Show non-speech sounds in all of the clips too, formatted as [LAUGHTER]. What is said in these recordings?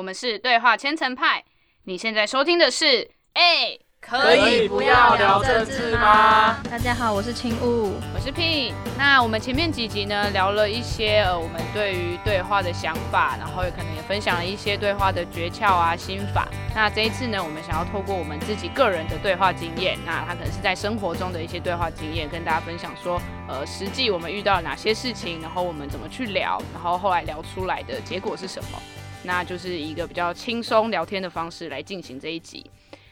我们是对话千层派。你现在收听的是，哎，可以不要聊政治吗？大家好，我是青雾，我是 P。那我们前面几集呢，聊了一些呃，我们对于对话的想法，然后也可能也分享了一些对话的诀窍啊、心法。那这一次呢，我们想要透过我们自己个人的对话经验，那他可能是在生活中的一些对话经验，跟大家分享说，呃，实际我们遇到了哪些事情，然后我们怎么去聊，然后后来聊出来的结果是什么。那就是一个比较轻松聊天的方式来进行这一集。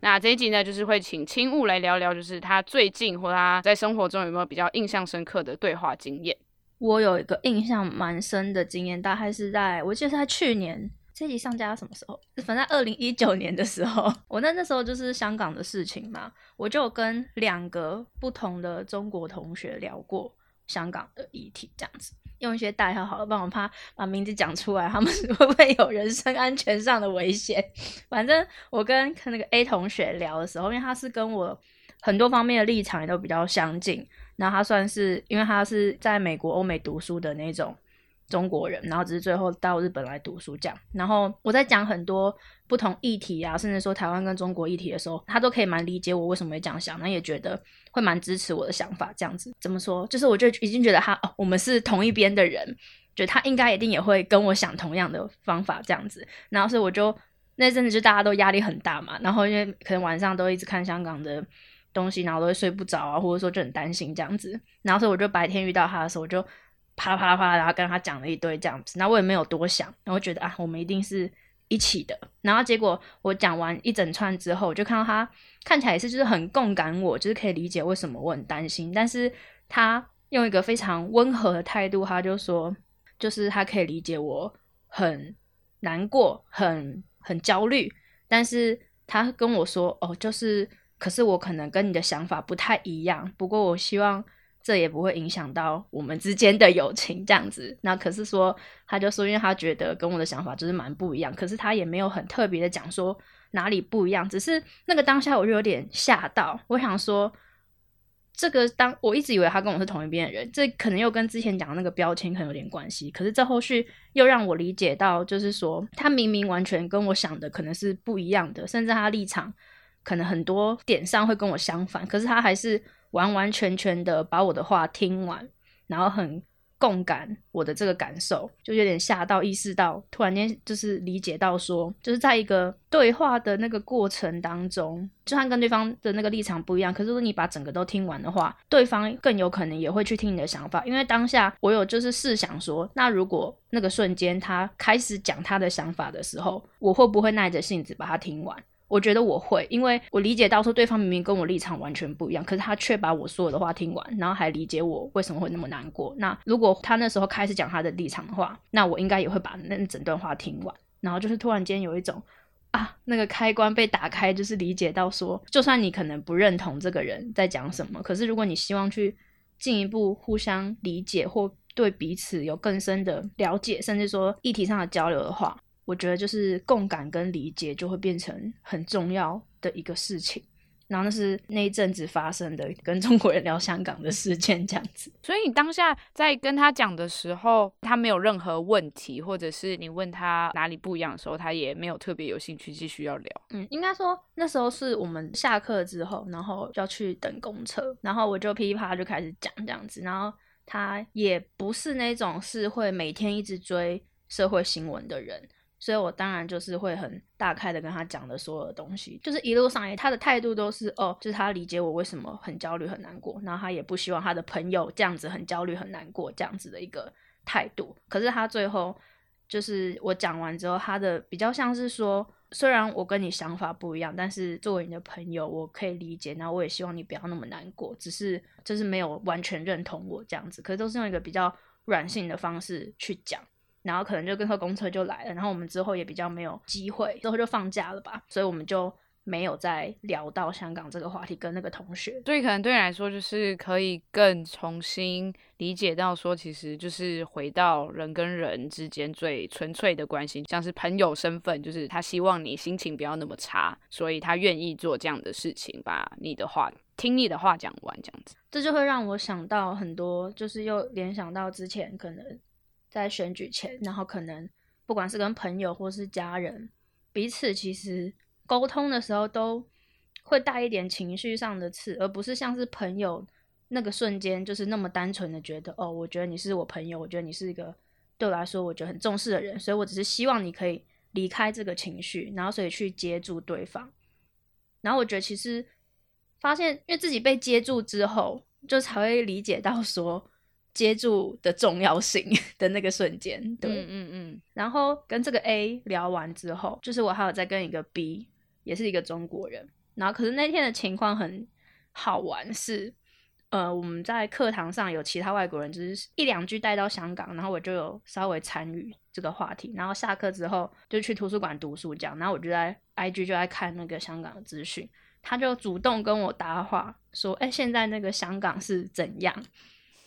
那这一集呢，就是会请青雾来聊聊，就是他最近或他在生活中有没有比较印象深刻的对话经验。我有一个印象蛮深的经验，大概是在我记得是在去年这一集上架什么时候？反正二零一九年的时候，[LAUGHS] 我那那时候就是香港的事情嘛，我就跟两个不同的中国同学聊过香港的议题，这样子。用一些代号好了，不然我怕把名字讲出来，他们会不会有人身安全上的危险？[LAUGHS] 反正我跟那个 A 同学聊的时候，因为他是跟我很多方面的立场也都比较相近，然后他算是因为他是在美国、欧美读书的那种。中国人，然后只是最后到日本来读书这样。然后我在讲很多不同议题啊，甚至说台湾跟中国议题的时候，他都可以蛮理解我为什么会这样想，那也觉得会蛮支持我的想法这样子。怎么说？就是我就已经觉得他哦，我们是同一边的人，觉得他应该一定也会跟我想同样的方法这样子。然后所以我就那阵子就大家都压力很大嘛，然后因为可能晚上都一直看香港的东西，然后都会睡不着啊，或者说就很担心这样子。然后所以我就白天遇到他的时候，我就。啪啪啪，然后跟他讲了一堆这样子，那我也没有多想，然后觉得啊，我们一定是一起的。然后结果我讲完一整串之后，我就看到他看起来也是就是很共感我，就是可以理解为什么我很担心。但是他用一个非常温和的态度，他就说，就是他可以理解我很难过、很很焦虑。但是他跟我说，哦，就是可是我可能跟你的想法不太一样，不过我希望。这也不会影响到我们之间的友情，这样子。那可是说，他就说，因为他觉得跟我的想法就是蛮不一样，可是他也没有很特别的讲说哪里不一样，只是那个当下我就有点吓到。我想说，这个当我一直以为他跟我是同一边的人，这可能又跟之前讲的那个标签可能有点关系。可是这后续又让我理解到，就是说他明明完全跟我想的可能是不一样的，甚至他立场可能很多点上会跟我相反，可是他还是。完完全全的把我的话听完，然后很共感我的这个感受，就有点吓到，意识到，突然间就是理解到说，就是在一个对话的那个过程当中，就算跟对方的那个立场不一样，可是如果你把整个都听完的话，对方更有可能也会去听你的想法，因为当下我有就是试想说，那如果那个瞬间他开始讲他的想法的时候，我会不会耐着性子把他听完？我觉得我会，因为我理解到说对方明明跟我立场完全不一样，可是他却把我所有的话听完，然后还理解我为什么会那么难过。那如果他那时候开始讲他的立场的话，那我应该也会把那整段话听完。然后就是突然间有一种啊，那个开关被打开，就是理解到说，就算你可能不认同这个人在讲什么，可是如果你希望去进一步互相理解或对彼此有更深的了解，甚至说议题上的交流的话。我觉得就是共感跟理解就会变成很重要的一个事情，然后那是那一阵子发生的跟中国人聊香港的事件这样子。所以你当下在跟他讲的时候，他没有任何问题，或者是你问他哪里不一样的时候，他也没有特别有兴趣继续要聊。嗯，应该说那时候是我们下课之后，然后要去等公车，然后我就噼里啪啦就开始讲这样子，然后他也不是那种是会每天一直追社会新闻的人。所以我当然就是会很大开的跟他讲的所有的东西，就是一路上他的态度都是哦，就是他理解我为什么很焦虑很难过，然后他也不希望他的朋友这样子很焦虑很难过这样子的一个态度。可是他最后就是我讲完之后，他的比较像是说，虽然我跟你想法不一样，但是作为你的朋友，我可以理解，然后我也希望你不要那么难过，只是就是没有完全认同我这样子，可是都是用一个比较软性的方式去讲。然后可能就跟坐公车就来了，然后我们之后也比较没有机会，之后就放假了吧，所以我们就没有再聊到香港这个话题跟那个同学。所以可能对你来说，就是可以更重新理解到说，其实就是回到人跟人之间最纯粹的关系，像是朋友身份，就是他希望你心情不要那么差，所以他愿意做这样的事情，把你的话听你的话讲完这样子。这就会让我想到很多，就是又联想到之前可能。在选举前，然后可能不管是跟朋友或是家人，彼此其实沟通的时候都会带一点情绪上的刺，而不是像是朋友那个瞬间就是那么单纯的觉得哦，我觉得你是我朋友，我觉得你是一个对我来说我觉得很重视的人，所以我只是希望你可以离开这个情绪，然后所以去接住对方。然后我觉得其实发现，因为自己被接住之后，就才会理解到说。接住的重要性 [LAUGHS] 的那个瞬间，对，嗯嗯嗯。然后跟这个 A 聊完之后，就是我还有在跟一个 B，也是一个中国人。然后可是那天的情况很好玩，是呃我们在课堂上有其他外国人，就是一两句带到香港，然后我就有稍微参与这个话题。然后下课之后就去图书馆读书这样，然后我就在 IG 就在看那个香港的资讯，他就主动跟我搭话说：“哎，现在那个香港是怎样？”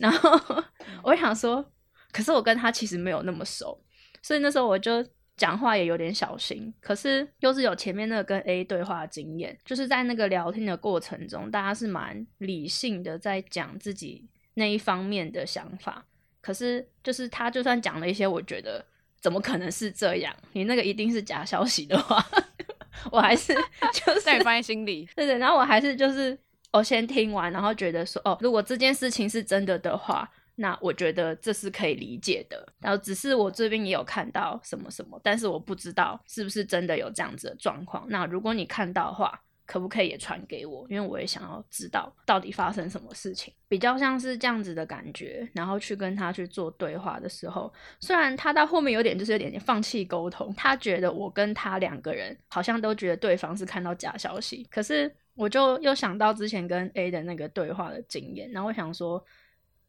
然后 [LAUGHS] 我想说，可是我跟他其实没有那么熟，所以那时候我就讲话也有点小心。可是又是有前面那个跟 A 对话的经验，就是在那个聊天的过程中，大家是蛮理性的在讲自己那一方面的想法。可是就是他就算讲了一些，我觉得怎么可能是这样？你那个一定是假消息的话，[LAUGHS] 我还是 [LAUGHS] 就是在你放在心里。对对，然后我还是就是。我先听完，然后觉得说，哦，如果这件事情是真的的话，那我觉得这是可以理解的。然后只是我这边也有看到什么什么，但是我不知道是不是真的有这样子的状况。那如果你看到的话，可不可以也传给我？因为我也想要知道到底发生什么事情，比较像是这样子的感觉。然后去跟他去做对话的时候，虽然他到后面有点就是有点放弃沟通，他觉得我跟他两个人好像都觉得对方是看到假消息，可是。我就又想到之前跟 A 的那个对话的经验，然后我想说，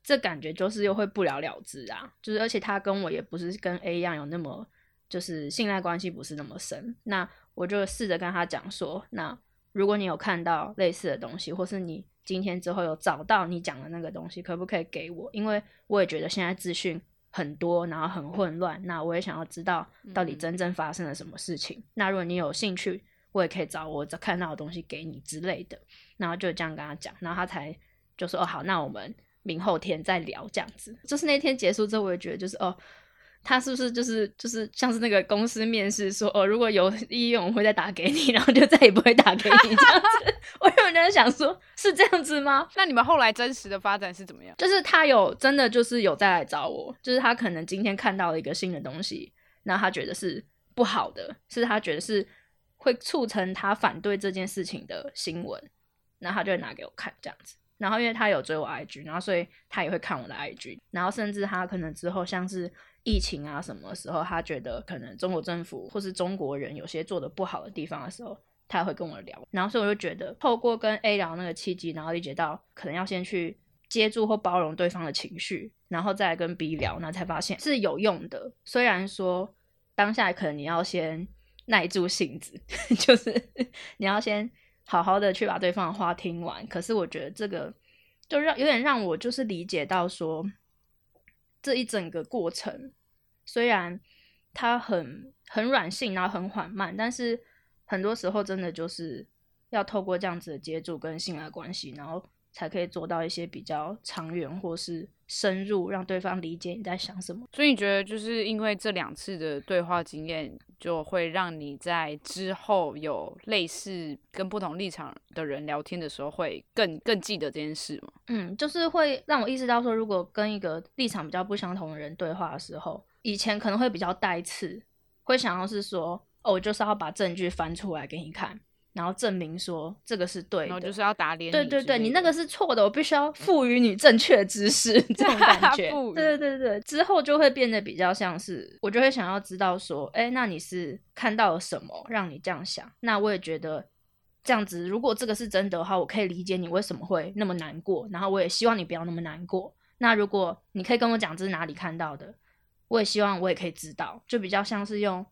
这感觉就是又会不了了之啊，就是而且他跟我也不是跟 A 一样有那么就是信赖关系不是那么深，那我就试着跟他讲说，那如果你有看到类似的东西，或是你今天之后有找到你讲的那个东西，可不可以给我？因为我也觉得现在资讯很多，然后很混乱，那我也想要知道到底真正发生了什么事情。那如果你有兴趣。我也可以找我看到的东西给你之类的，然后就这样跟他讲，然后他才就说哦好，那我们明后天再聊这样子。就是那天结束之后，我也觉得就是哦，他是不是就是就是像是那个公司面试说哦，如果有意愿我会再打给你，然后就再也不会打给你这样子。[LAUGHS] 我有在想说，是这样子吗？那你们后来真实的发展是怎么样？就是他有真的就是有再来找我，就是他可能今天看到了一个新的东西，然后他觉得是不好的，是他觉得是。会促成他反对这件事情的新闻，然后他就会拿给我看这样子。然后因为他有追我 IG，然后所以他也会看我的 IG。然后甚至他可能之后像是疫情啊什么时候，他觉得可能中国政府或是中国人有些做的不好的地方的时候，他也会跟我聊。然后所以我就觉得透过跟 A 聊那个契机，然后理解到可能要先去接住或包容对方的情绪，然后再跟 B 聊，那才发现是有用的。虽然说当下可能你要先。耐住性子，[LAUGHS] 就是 [LAUGHS] 你要先好好的去把对方的话听完。可是我觉得这个就让有点让我就是理解到说，这一整个过程虽然它很很软性，然后很缓慢，但是很多时候真的就是要透过这样子的接触跟信赖关系，然后才可以做到一些比较长远或是。深入让对方理解你在想什么，所以你觉得就是因为这两次的对话经验，就会让你在之后有类似跟不同立场的人聊天的时候，会更更记得这件事吗？嗯，就是会让我意识到说，如果跟一个立场比较不相同的人对话的时候，以前可能会比较带刺，会想要是说，哦，我就是要把证据翻出来给你看。然后证明说这个是对的，然后就是要打脸。对对对，你那个是错的，我必须要赋予你正确知识，[LAUGHS] 这种感觉。对对对对，之后就会变得比较像是，我就会想要知道说，哎，那你是看到了什么让你这样想？那我也觉得这样子，如果这个是真的话，我可以理解你为什么会那么难过，然后我也希望你不要那么难过。那如果你可以跟我讲这是哪里看到的，我也希望我也可以知道，就比较像是用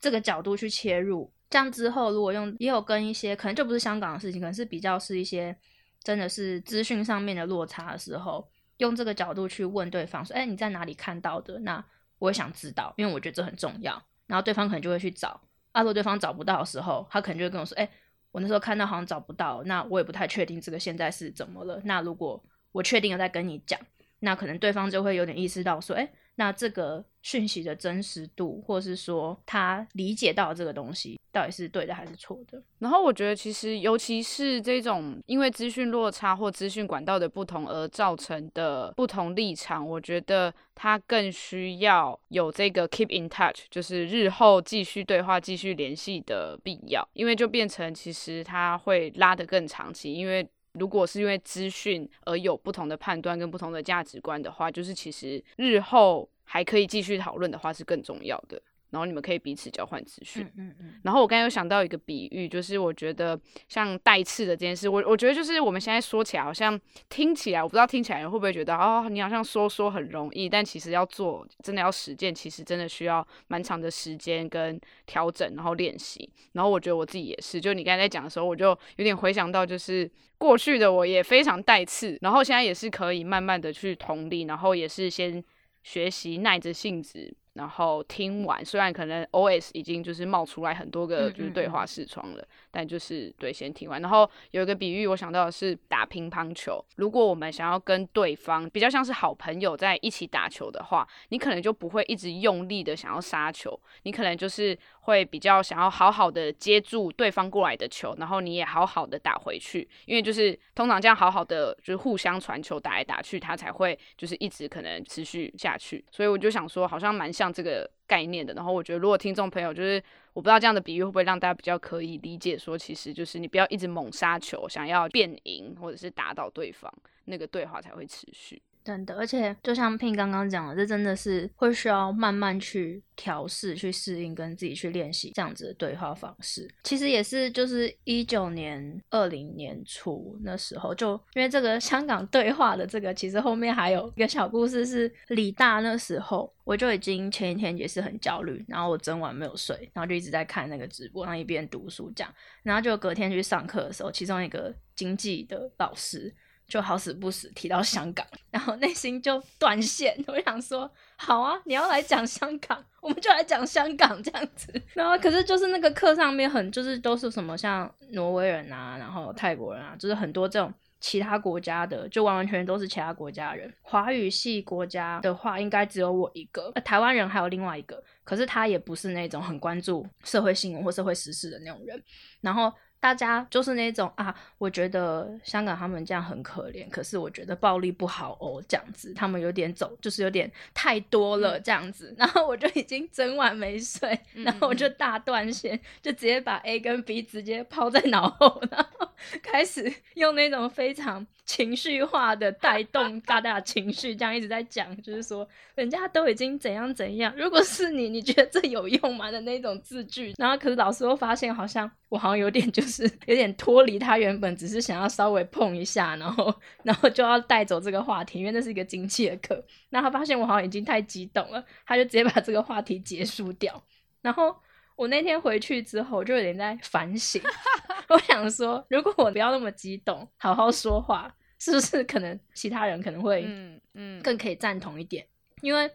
这个角度去切入。这样之后，如果用也有跟一些可能就不是香港的事情，可能是比较是一些真的是资讯上面的落差的时候，用这个角度去问对方说：“哎，你在哪里看到的？”那我也想知道，因为我觉得这很重要。然后对方可能就会去找。啊，如果对方找不到的时候，他可能就会跟我说：“哎，我那时候看到好像找不到，那我也不太确定这个现在是怎么了。”那如果我确定了再跟你讲，那可能对方就会有点意识到说：“哎，那这个讯息的真实度，或是说他理解到这个东西到底是对的还是错的。然后我觉得，其实尤其是这种因为资讯落差或资讯管道的不同而造成的不同立场，我觉得他更需要有这个 keep in touch，就是日后继续对话、继续联系的必要。因为就变成其实他会拉得更长期，因为。如果是因为资讯而有不同的判断跟不同的价值观的话，就是其实日后还可以继续讨论的话是更重要的。然后你们可以彼此交换资讯。嗯嗯嗯。然后我刚才有想到一个比喻，就是我觉得像带刺的这件事，我我觉得就是我们现在说起来好像听起来，我不知道听起来会不会觉得哦，你好像说说很容易，但其实要做，真的要实践，其实真的需要蛮长的时间跟调整，然后练习。然后我觉得我自己也是，就你刚才在讲的时候，我就有点回想到，就是过去的我也非常带刺，然后现在也是可以慢慢的去同理，然后也是先学习耐着性子。然后听完，虽然可能 OS 已经就是冒出来很多个就是对话视窗了，但就是对先听完。然后有一个比喻，我想到的是打乒乓球。如果我们想要跟对方比较像是好朋友在一起打球的话，你可能就不会一直用力的想要杀球，你可能就是会比较想要好好的接住对方过来的球，然后你也好好的打回去。因为就是通常这样好好的就是互相传球打来打去，它才会就是一直可能持续下去。所以我就想说，好像蛮像。这个概念的，然后我觉得，如果听众朋友就是我不知道这样的比喻会不会让大家比较可以理解，说其实就是你不要一直猛杀球，想要变赢或者是打倒对方，那个对话才会持续。真的，而且就像 Pin 刚刚讲的，这真的是会需要慢慢去调试、去适应，跟自己去练习这样子的对话方式。其实也是，就是一九年、二零年初那时候，就因为这个香港对话的这个，其实后面还有一个小故事，是李大那时候，我就已经前一天也是很焦虑，然后我整晚没有睡，然后就一直在看那个直播，然后一边读书这样，然后就隔天去上课的时候，其中一个经济的老师。就好死不死提到香港，然后内心就断线。[LAUGHS] 我想说，好啊，你要来讲香港，我们就来讲香港这样子。然后可是就是那个课上面很就是都是什么像挪威人啊，然后泰国人啊，就是很多这种其他国家的，就完完全全都是其他国家人。华语系国家的话，应该只有我一个。台湾人还有另外一个，可是他也不是那种很关注社会新闻或社会时事的那种人。然后。大家就是那种啊，我觉得香港他们这样很可怜，可是我觉得暴力不好哦，这样子他们有点走，就是有点太多了这样子，[LAUGHS] 然后我就已经整晚没睡，然后我就大断线，就直接把 A 跟 B 直接抛在脑后，然后开始 [LAUGHS] 用那种非常情绪化的带动大家情绪，这样一直在讲，就是说人家都已经怎样怎样，如果是你，你觉得这有用吗的那种字句，然后可是老师又发现好像我好像有点就是。[LAUGHS] 有点脱离他原本只是想要稍微碰一下，然后然后就要带走这个话题，因为那是一个经济的课。那他发现我好像已经太激动了，他就直接把这个话题结束掉。然后我那天回去之后，就有点在反省。[LAUGHS] 我想说，如果我不要那么激动，好好说话，是不是可能其他人可能会嗯嗯更可以赞同一点？因为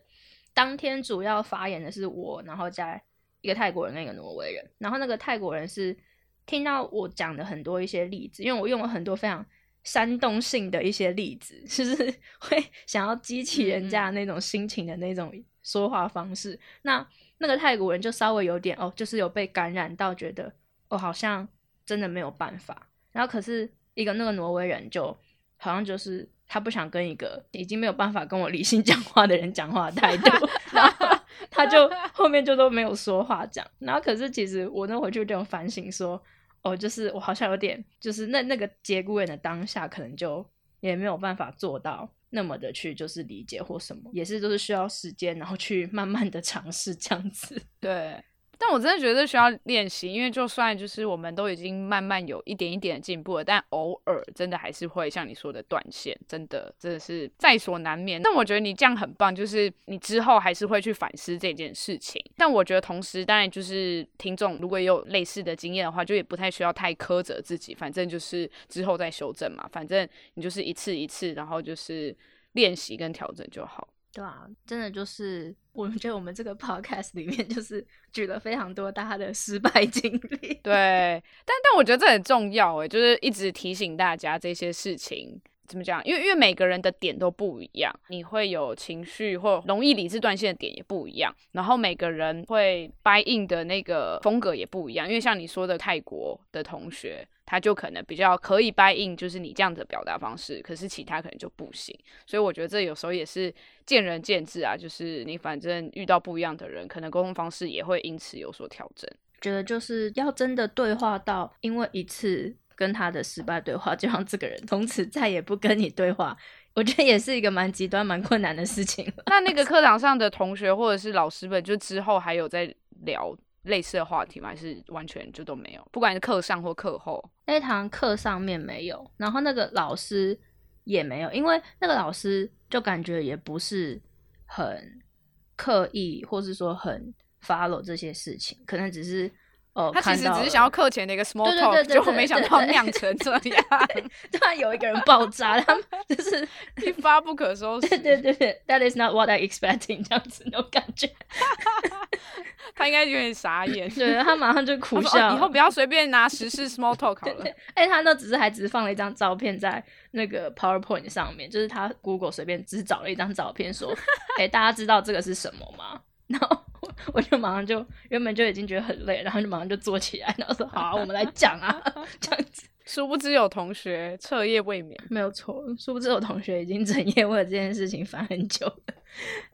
当天主要发言的是我，然后加一个泰国人跟一个挪威人，然后那个泰国人是。听到我讲的很多一些例子，因为我用了很多非常煽动性的一些例子，就是 [LAUGHS] 会想要激起人家那种心情的那种说话方式。那那个泰国人就稍微有点哦，就是有被感染到，觉得哦好像真的没有办法。然后可是一个那个挪威人就好像就是他不想跟一个已经没有办法跟我理性 [LAUGHS] 讲话的人讲话的态度，然后他就 [LAUGHS] 后面就都没有说话讲。然后可是其实我那回去有点反省说。哦，就是我好像有点，就是那那个节骨眼的当下，可能就也没有办法做到那么的去，就是理解或什么，也是都是需要时间，然后去慢慢的尝试这样子，对。但我真的觉得需要练习，因为就算就是我们都已经慢慢有一点一点的进步了，但偶尔真的还是会像你说的断线，真的真的是在所难免。但我觉得你这样很棒，就是你之后还是会去反思这件事情。但我觉得同时，当然就是听众如果有类似的经验的话，就也不太需要太苛责自己，反正就是之后再修正嘛。反正你就是一次一次，然后就是练习跟调整就好。对啊，真的就是我们觉得我们这个 [LAUGHS] podcast 里面就是举了非常多大家的失败经历。[LAUGHS] 对，但但我觉得这很重要诶，就是一直提醒大家这些事情，怎么讲？因为因为每个人的点都不一样，你会有情绪或容易理智断线的点也不一样，然后每个人会 buy in 的那个风格也不一样。因为像你说的泰国的同学，他就可能比较可以 buy in，就是你这样的表达方式，可是其他可能就不行。所以我觉得这有时候也是见仁见智啊，就是你反正遇到不一样的人，可能沟通方式也会因此有所调整。觉得就是要真的对话到，因为一次。跟他的失败对话，就让这个人从此再也不跟你对话，我觉得也是一个蛮极端、蛮困难的事情。那那个课堂上的同学或者是老师们，就之后还有在聊类似的话题吗？还是完全就都没有？不管是课上或课后，那堂课上面没有，然后那个老师也没有，因为那个老师就感觉也不是很刻意，或是说很 follow 这些事情，可能只是。哦，他其实只是想要课前的一个 small talk，结果没想到酿成这 [LAUGHS] 样，突然有一个人爆炸，他们 [LAUGHS] 就是一发不可收拾。对对对对，That is not what I expecting，[LAUGHS] 这样子那种感觉。他应该有点傻眼，对，他马上就苦笑，以后不要随便拿时事 small talk 好了。哎，他那只是还只是放了一张照片在那个 PowerPoint 上面，就是他 Google 随便只找了一张照片，说，哎，大家知道这个是什么吗？然后。我就马上就原本就已经觉得很累，然后就马上就坐起来，然后说：“好，啊我们来讲啊。[LAUGHS] ”这样子，殊不知有同学彻夜未眠，没有错。殊不知有同学已经整夜为了这件事情烦很久了。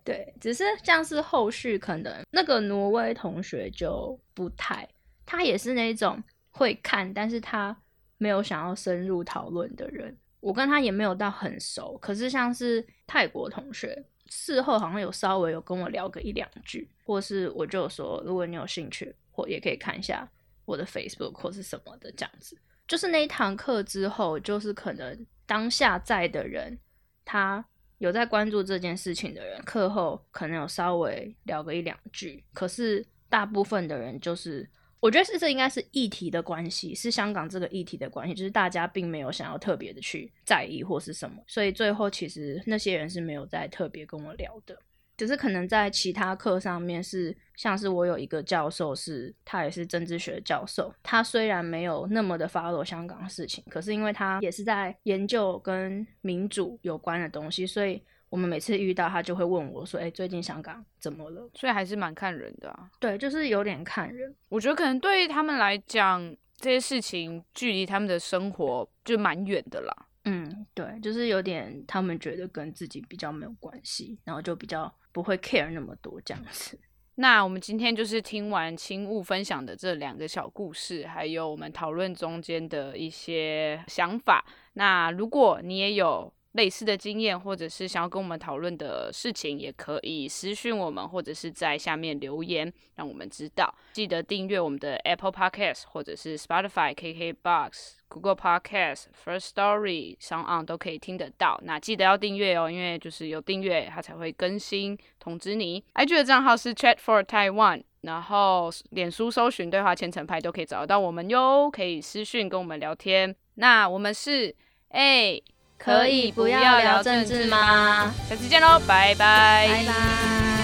对，只是像是后续可能那个挪威同学就不太，他也是那种会看，但是他没有想要深入讨论的人。我跟他也没有到很熟，可是像是泰国同学。事后好像有稍微有跟我聊个一两句，或是我就说，如果你有兴趣，或也可以看一下我的 Facebook 或是什么的这样子。就是那一堂课之后，就是可能当下在的人，他有在关注这件事情的人，课后可能有稍微聊个一两句，可是大部分的人就是。我觉得是这应该是议题的关系，是香港这个议题的关系，就是大家并没有想要特别的去在意或是什么，所以最后其实那些人是没有在特别跟我聊的，只是可能在其他课上面是，像是我有一个教授是，他也是政治学教授，他虽然没有那么的 follow 香港事情，可是因为他也是在研究跟民主有关的东西，所以。我们每次遇到他，就会问我说：“哎，最近香港怎么了？”所以还是蛮看人的啊。对，就是有点看人。我觉得可能对他们来讲，这些事情距离他们的生活就蛮远的啦。嗯，对，就是有点他们觉得跟自己比较没有关系，然后就比较不会 care 那么多这样子。[LAUGHS] 那我们今天就是听完青雾分享的这两个小故事，还有我们讨论中间的一些想法。那如果你也有。类似的经验，或者是想要跟我们讨论的事情，也可以私讯我们，或者是在下面留言，让我们知道。记得订阅我们的 Apple Podcast，或者是 Spotify、KKBox、Google Podcast、First Story 上岸都可以听得到。那记得要订阅哦，因为就是有订阅，它才会更新通知你。IG 的账号是 Chat for Taiwan，然后脸书搜寻对话千层派都可以找得到我们哟，可以私讯跟我们聊天。那我们是哎。可以不要聊政治吗？下次见喽，拜拜。拜拜。